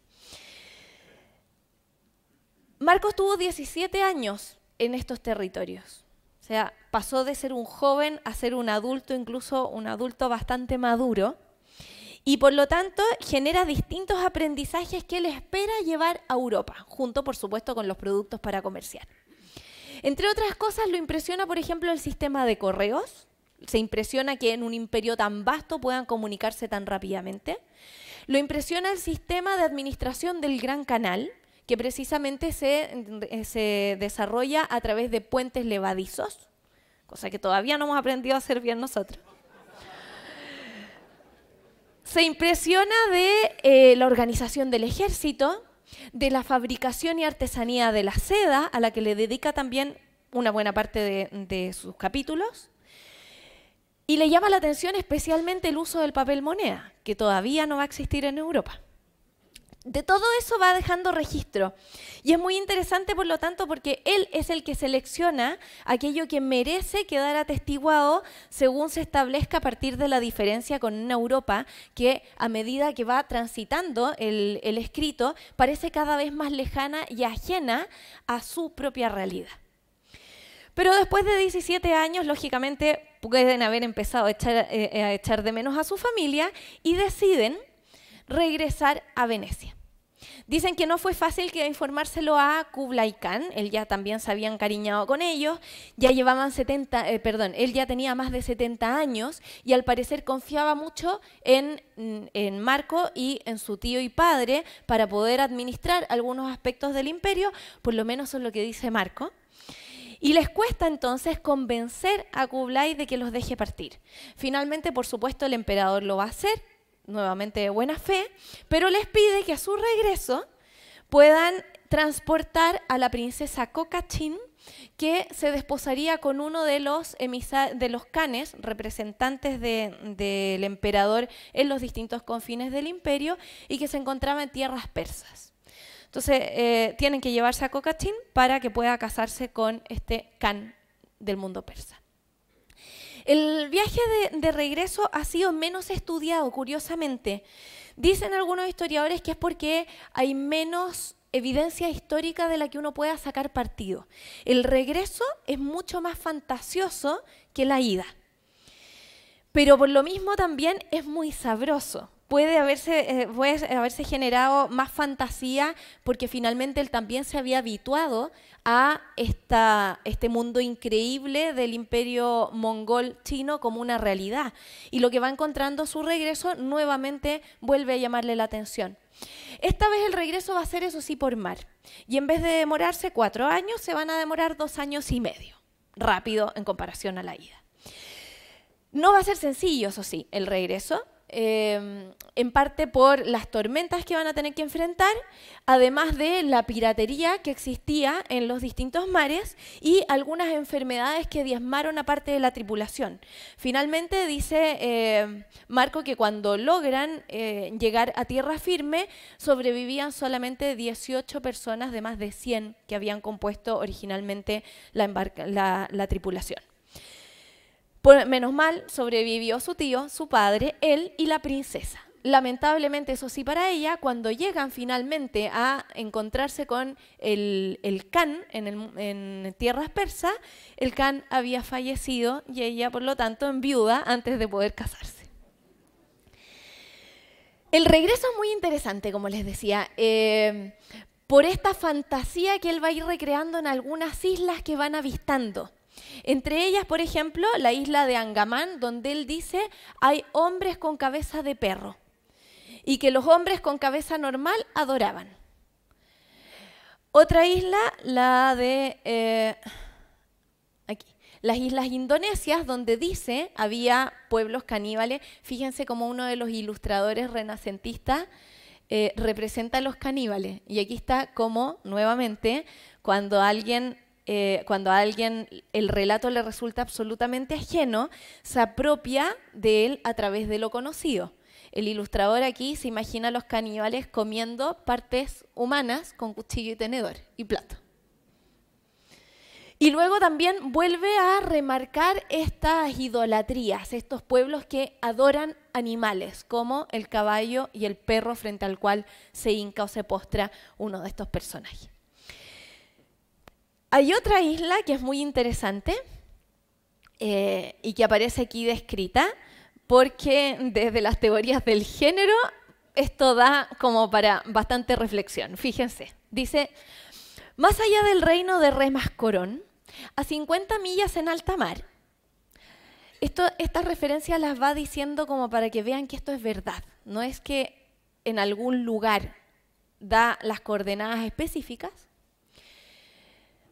Marcos tuvo 17 años en estos territorios. O sea, pasó de ser un joven a ser un adulto, incluso un adulto bastante maduro. Y por lo tanto genera distintos aprendizajes que él espera llevar a Europa, junto por supuesto con los productos para comerciar. Entre otras cosas, lo impresiona, por ejemplo, el sistema de correos. Se impresiona que en un imperio tan vasto puedan comunicarse tan rápidamente. Lo impresiona el sistema de administración del Gran Canal, que precisamente se, se desarrolla a través de puentes levadizos, cosa que todavía no hemos aprendido a hacer bien nosotros. Se impresiona de eh, la organización del ejército, de la fabricación y artesanía de la seda, a la que le dedica también una buena parte de sus capítulos. Y le llama la atención especialmente el uso del papel moneda, que todavía no va a existir en Europa de todo eso va dejando registro. Y es muy interesante, por lo tanto, porque él es el que selecciona aquello que merece quedar atestiguado según se establezca a partir de la diferencia con una Europa que a medida que va transitando el, escrito parece cada vez más lejana y ajena a su propia realidad. Pero después de 17 años, lógicamente, pueden haber empezado a echar, eh, a echar de menos a su familia y deciden regresar a Venecia. Dicen que no fue fácil que informárselo a Kublai Khan, él ya también se había encariñado con ellos, ya llevaban 70, eh, perdón, él ya tenía más de 70 años y al parecer confiaba mucho en, en Marco y en su tío y padre para poder administrar algunos aspectos del imperio, por lo menos eso es lo que dice Marco. Y les cuesta entonces convencer a Kublai de que los deje partir. Finalmente, por supuesto, el emperador lo va a hacer nuevamente de buena fe, pero les pide que a su regreso puedan transportar a la princesa Cocachín, que se desposaría con uno de los, de los canes, representantes del emperador en los distintos confines del imperio, y que se encontraba en tierras persas. Entonces, eh, tienen que llevarse a Cocachín para que pueda casarse con este can del mundo persa. El viaje de, regreso ha sido menos estudiado, curiosamente. Dicen algunos historiadores que es porque hay menos evidencia histórica de la que uno pueda sacar partido. El regreso es mucho más fantasioso que la ida. Pero por lo mismo también es muy sabroso. Puede haberse, eh, haberse generado más fantasía porque finalmente él también se había habituado a esta, este mundo increíble del imperio mongol chino como una realidad. Y lo que va encontrando su regreso nuevamente vuelve a llamarle la atención. Esta vez el regreso va a ser, eso sí, por mar. Y en vez de demorarse cuatro años, se van a demorar dos años y medio. rápido en comparación a la ida. No va a ser sencillo, eso sí, el regreso. Em, en parte por las tormentas que van a tener que enfrentar, además de la piratería que existía en los distintos mares y algunas enfermedades que diezmaron a parte de la tripulación. Finalmente dice em, Marco que cuando logran eh, llegar a tierra firme, sobrevivían solamente 18 personas de más de 100 que habían compuesto originalmente la, la tripulación menos mal, sobrevivió su tío, su padre, él y la princesa. Lamentablemente, eso sí, para ella, cuando llegan finalmente a encontrarse con el, el Khan en, en, tierras persas, el Khan había fallecido y ella, por lo tanto, en viuda antes de poder casarse. El regreso es muy interesante, como les decía, eh, por esta fantasía que él va a ir recreando en algunas islas que van avistando. Entre ellas, por ejemplo, la isla de Angamán, donde él dice, hay hombres con cabeza de perro y que los hombres con cabeza normal adoraban. Otra isla, la de... Eh, aquí, las islas indonesias, donde dice había pueblos caníbales. Fíjense cómo uno de los ilustradores renacentistas eh, representa a los caníbales. Y aquí está como, nuevamente, cuando alguien eh, cuando a alguien el relato le resulta absolutamente ajeno, se apropia de él a través de lo conocido. El ilustrador aquí se imagina a los caníbales comiendo partes humanas con cuchillo y tenedor y plato. Y luego también vuelve a remarcar estas idolatrías, estos pueblos que adoran animales, como el caballo y el perro frente al cual se hinca o se postra uno de estos personajes. Hay otra isla que es muy interesante eh, y que aparece aquí descrita, porque desde las teorías del género esto da como para bastante reflexión. Fíjense, dice, más allá del reino de Remascorón, a 50 millas en alta mar, esto, estas referencias las va diciendo como para que vean que esto es verdad. No es que en algún lugar da las coordenadas específicas,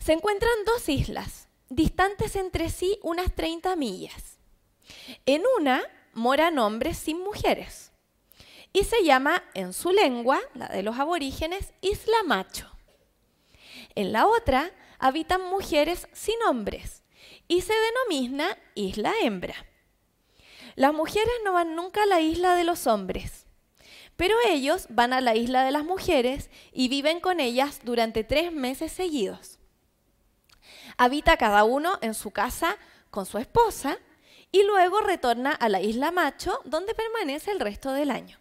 se encuentran dos islas, distantes entre sí unas 30 millas. En una moran hombres sin mujeres y se llama en su lengua, la de los aborígenes, Isla Macho. En la otra habitan mujeres sin hombres y se denomina Isla Hembra. Las mujeres no van nunca a la isla de los hombres, pero ellos van a la isla de las mujeres y viven con ellas durante tres meses seguidos habita cada uno en su casa con su esposa y luego retorna a la isla Macho, donde permanece el resto del año.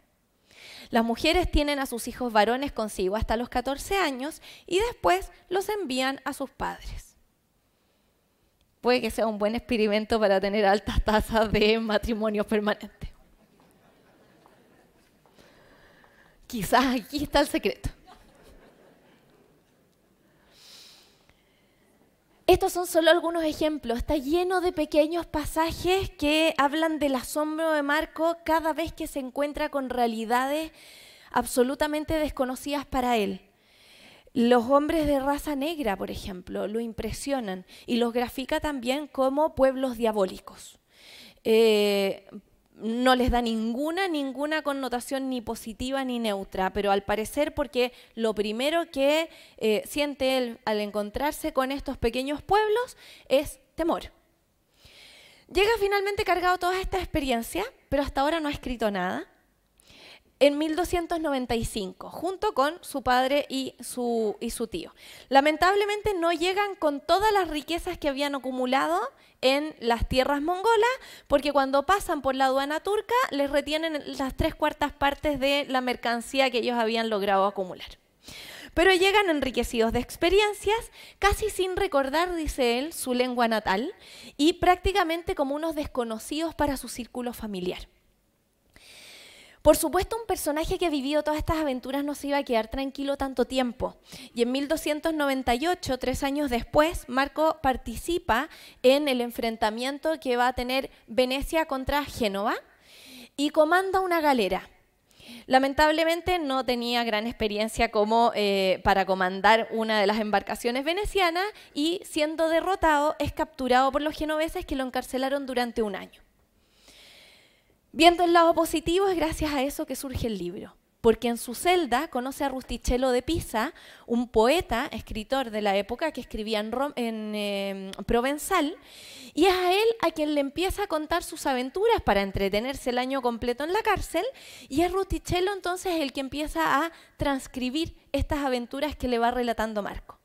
Las mujeres tienen a sus hijos varones consigo hasta los 14 años y después los envían a sus padres. Puede que sea un buen experimento para tener altas tasas de matrimonio permanente. Quizás aquí está el secreto. Estos son solo algunos ejemplos. Está lleno de pequeños pasajes que hablan del asombro de Marco cada vez que se encuentra con realidades absolutamente desconocidas para él. Los hombres de raza negra, por ejemplo, lo impresionan y los grafica también como pueblos diabólicos. Eh, no les da ninguna, ninguna connotación ni positiva ni neutra, pero al parecer porque lo primero que eh, siente él al encontrarse con estos pequeños pueblos es temor. Llega finalmente cargado toda esta experiencia, pero hasta ahora no ha escrito nada en 1295, junto con su padre y su, y su tío. Lamentablemente no llegan con todas las riquezas que habían acumulado en las tierras mongolas, porque cuando pasan por la aduana turca les retienen las tres cuartas partes de la mercancía que ellos habían logrado acumular. Pero llegan enriquecidos de experiencias, casi sin recordar, dice él, su lengua natal y prácticamente como unos desconocidos para su círculo familiar. Por supuesto, un personaje que ha vivido todas estas aventuras no se iba a quedar tranquilo tanto tiempo. Y en 1298, tres años después, Marco participa en el enfrentamiento que va a tener Venecia contra Génova y comanda una galera. Lamentablemente no tenía gran experiencia como eh, para comandar una de las embarcaciones venecianas y siendo derrotado es capturado por los genoveses que lo encarcelaron durante un año. Viendo el lado positivo es gracias a eso que surge el libro porque en su celda conoce a Rustichello de Pisa, un poeta, escritor de la época que escribía en, em, Provenzal, y es a él a quien le empieza a contar sus aventuras para entretenerse el año completo en la cárcel, y es Rustichello entonces el que empieza a transcribir estas aventuras que le va relatando Marco.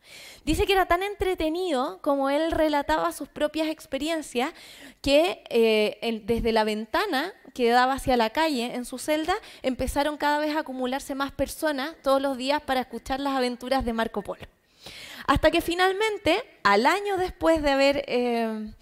Dice que era tan entretenido como él relataba sus propias experiencias que eh, desde la ventana que daba hacia la calle en su celda empezaron cada vez a acumularse más personas todos los días para escuchar las aventuras de Marco Polo. Hasta que finalmente, al año después de haber eh,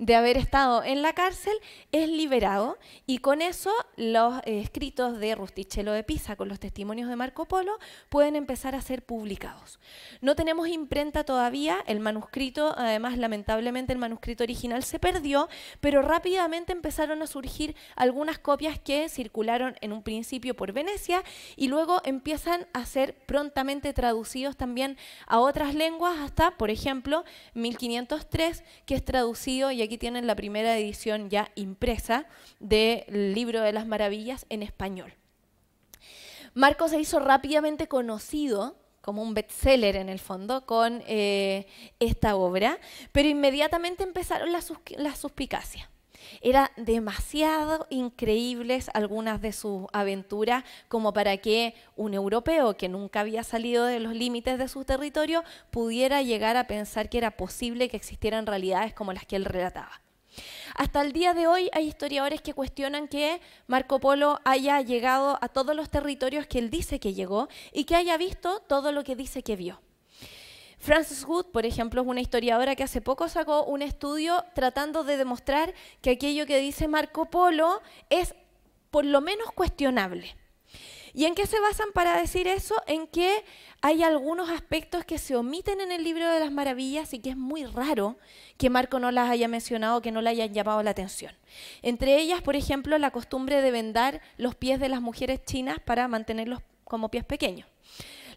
de haber estado en la cárcel, es liberado y con eso los eh, escritos de Rustichello de Pisa con los testimonios de Marco Polo pueden empezar a ser publicados. No tenemos imprenta todavía, el manuscrito, además lamentablemente el manuscrito original se perdió, pero rápidamente empezaron a surgir algunas copias que circularon en un principio por Venecia y luego empiezan a ser prontamente traducidos también a otras lenguas hasta, por ejemplo, 1503, que es traducido y aquí tienen la primera edición ya impresa del libro de las maravillas en español. Marco se hizo rápidamente conocido como un bestseller en el fondo con eh, esta obra, pero inmediatamente empezaron las, las suspicacias. Eran demasiado increíbles algunas de sus aventuras como para que un europeo que nunca había salido de los límites de su territorio pudiera llegar a pensar que era posible que existieran realidades como las que él relataba. Hasta el día de hoy hay historiadores que cuestionan que Marco Polo haya llegado a todos los territorios que él dice que llegó y que haya visto todo lo que dice que vio. Frances Wood, por ejemplo, es una historiadora que hace poco sacó un estudio tratando de demostrar que aquello que dice Marco Polo es por lo menos cuestionable. ¿Y en qué se basan para decir eso? En que hay algunos aspectos que se omiten en el libro de las maravillas y que es muy raro que Marco no las haya mencionado, que no le hayan llamado la atención. Entre ellas, por ejemplo, la costumbre de vendar los pies de las mujeres chinas para mantenerlos como pies pequeños.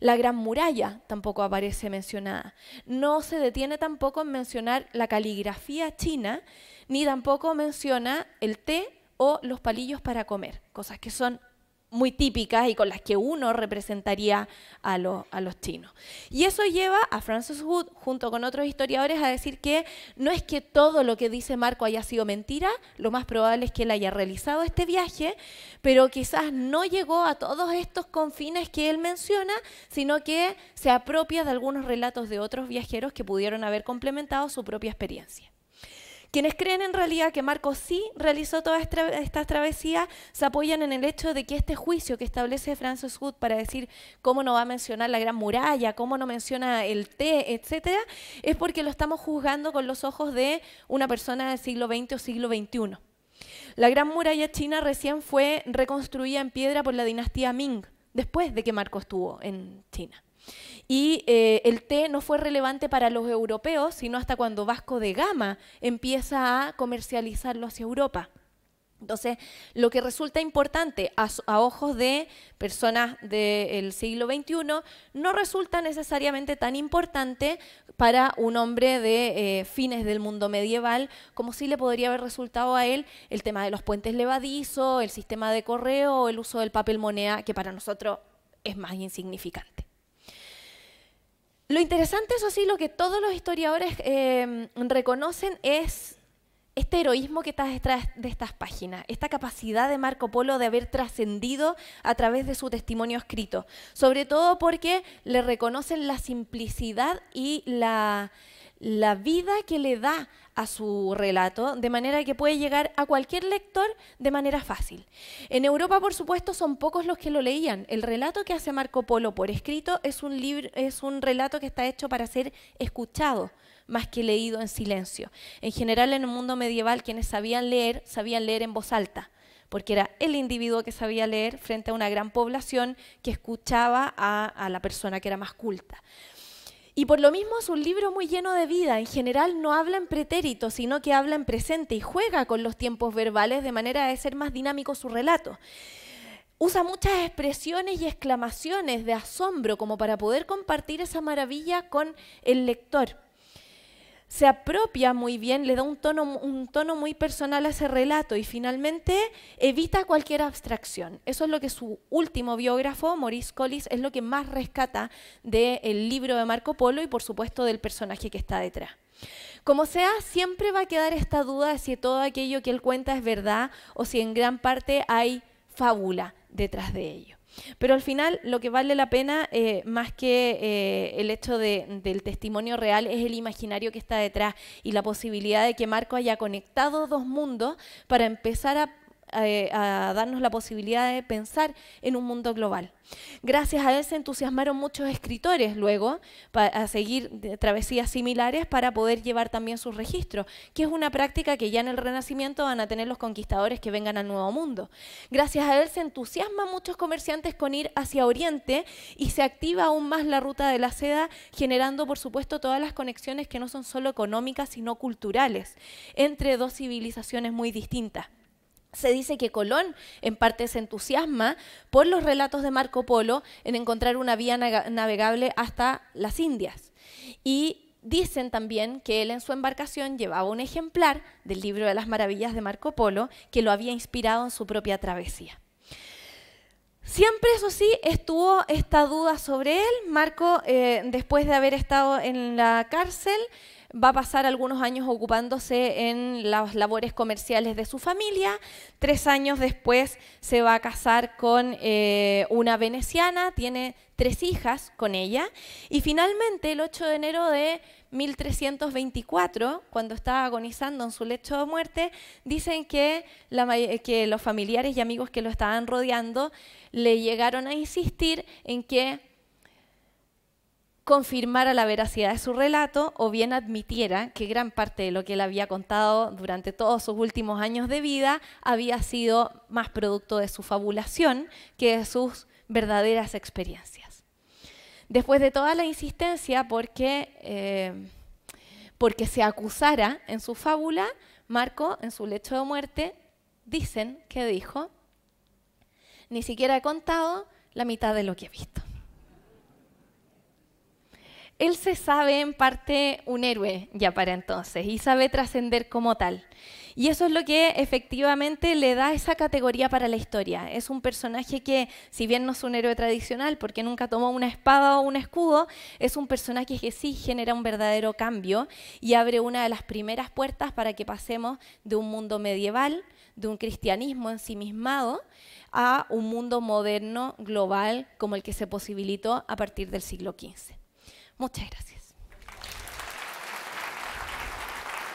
La Gran Muralla tampoco aparece mencionada. No se detiene tampoco en mencionar la caligrafía china, ni tampoco menciona el té o los palillos para comer, cosas que son muy típicas y con las que uno representaría a, los chinos. Y eso lleva a Francis Wood, junto con otros historiadores, a decir que no es que todo lo que dice Marco haya sido mentira, lo más probable es que él haya realizado este viaje, pero quizás no llegó a todos estos confines que él menciona, sino que se apropia de algunos relatos de otros viajeros que pudieron haber complementado su propia experiencia. Quienes creen en realidad que Marcos sí realizó toda esta travesía se apoyan en el hecho de que este juicio que establece Francis Wood para decir cómo no va a mencionar la Gran Muralla, cómo no menciona el té, etcétera, es porque lo estamos juzgando con los ojos de una persona del siglo XX o siglo XXI. La Gran Muralla China recién fue reconstruida en piedra por la dinastía Ming, después de que Marcos estuvo en China. Y eh, el té no fue relevante para los europeos, sino hasta cuando Vasco de Gama empieza a comercializarlo hacia Europa. Entonces, lo que resulta importante a, ojos de personas del siglo XXI no resulta necesariamente tan importante para un hombre de eh, fines del mundo medieval como sí le podría haber resultado a él el tema de los puentes levadizos, el sistema de correo el uso del papel moneda, que para nosotros es más insignificante. Lo interesante, eso sí, lo que todos los historiadores eh, reconocen es este heroísmo que está detrás de estas páginas, esta capacidad de Marco Polo de haber trascendido a través de su testimonio escrito, sobre todo porque le reconocen la simplicidad y la, la vida que le da a su relato, de manera que puede llegar a cualquier lector de manera fácil. En Europa, por supuesto, son pocos los que lo leían. El relato que hace Marco Polo por escrito es un, libro, es un relato que está hecho para ser escuchado más que leído en silencio. En general, en el mundo medieval, quienes sabían leer, sabían leer en voz alta porque era el individuo que sabía leer frente a una gran población que escuchaba a, a la persona que era más culta. Y por lo mismo es un libro muy lleno de vida. En general no habla en pretérito, sino que habla en presente y juega con los tiempos verbales de manera de ser más dinámico su relato. usa muchas expresiones y exclamaciones de asombro como para poder compartir esa maravilla con el lector se apropia muy bien, le da un tono, un tono muy personal a ese relato y finalmente evita cualquier abstracción. Eso es lo que su último biógrafo, Maurice Collis, es lo que más rescata del libro de Marco Polo y por supuesto del personaje que está detrás. Como sea, siempre va a quedar esta duda de si todo aquello que él cuenta es verdad o si en gran parte hay fábula detrás de ello. Pero al final lo que vale la pena, eh, más que eh, el hecho del testimonio real, es el imaginario que está detrás y la posibilidad de que Marco haya conectado dos mundos para empezar a eh, a, darnos la posibilidad de pensar en un mundo global. Gracias a él se entusiasmaron muchos escritores luego a seguir travesías similares para poder llevar también sus registros, que es una práctica que ya en el Renacimiento van a tener los conquistadores que vengan al Nuevo Mundo. Gracias a él se entusiasman muchos comerciantes con ir hacia Oriente y se activa aún más la ruta de la seda, generando por supuesto todas las conexiones que no son solo económicas, sino culturales, entre dos civilizaciones muy distintas. Se dice que Colón en parte se entusiasma por los relatos de Marco Polo en encontrar una vía navegable hasta las Indias. Y dicen también que él en su embarcación llevaba un ejemplar del libro de las maravillas de Marco Polo que lo había inspirado en su propia travesía. Siempre, eso sí, estuvo esta duda sobre él. Marco, eh, después de haber estado en la cárcel, va a pasar algunos años ocupándose en las labores comerciales de su familia. Tres años después se va a casar con eh, una veneciana, tiene tres hijas con ella. Y finalmente, el 8 de enero de 1324, cuando estaba agonizando en su lecho de muerte, dicen que, que los familiares y amigos que lo estaban rodeando le llegaron a insistir en que confirmara la veracidad de su relato o bien admitiera que gran parte de lo que él había contado durante todos sus últimos años de vida había sido más producto de su fabulación que de sus verdaderas experiencias. Después de toda la insistencia porque, eh, porque se acusara en su fábula, Marco, en su lecho de muerte, dicen que dijo, ni siquiera he contado la mitad de lo que he visto él se sabe en parte un héroe ya para entonces y sabe trascender como tal. Y eso es lo que efectivamente le da esa categoría para la historia. Es un personaje que, si bien no es un héroe tradicional, porque nunca tomó una espada o un escudo, es un personaje que sí genera un verdadero cambio y abre una de las primeras puertas para que pasemos de un mundo medieval, de un cristianismo ensimismado, a un mundo moderno, global, como el que se posibilitó a partir del siglo XV. Muchas gracias.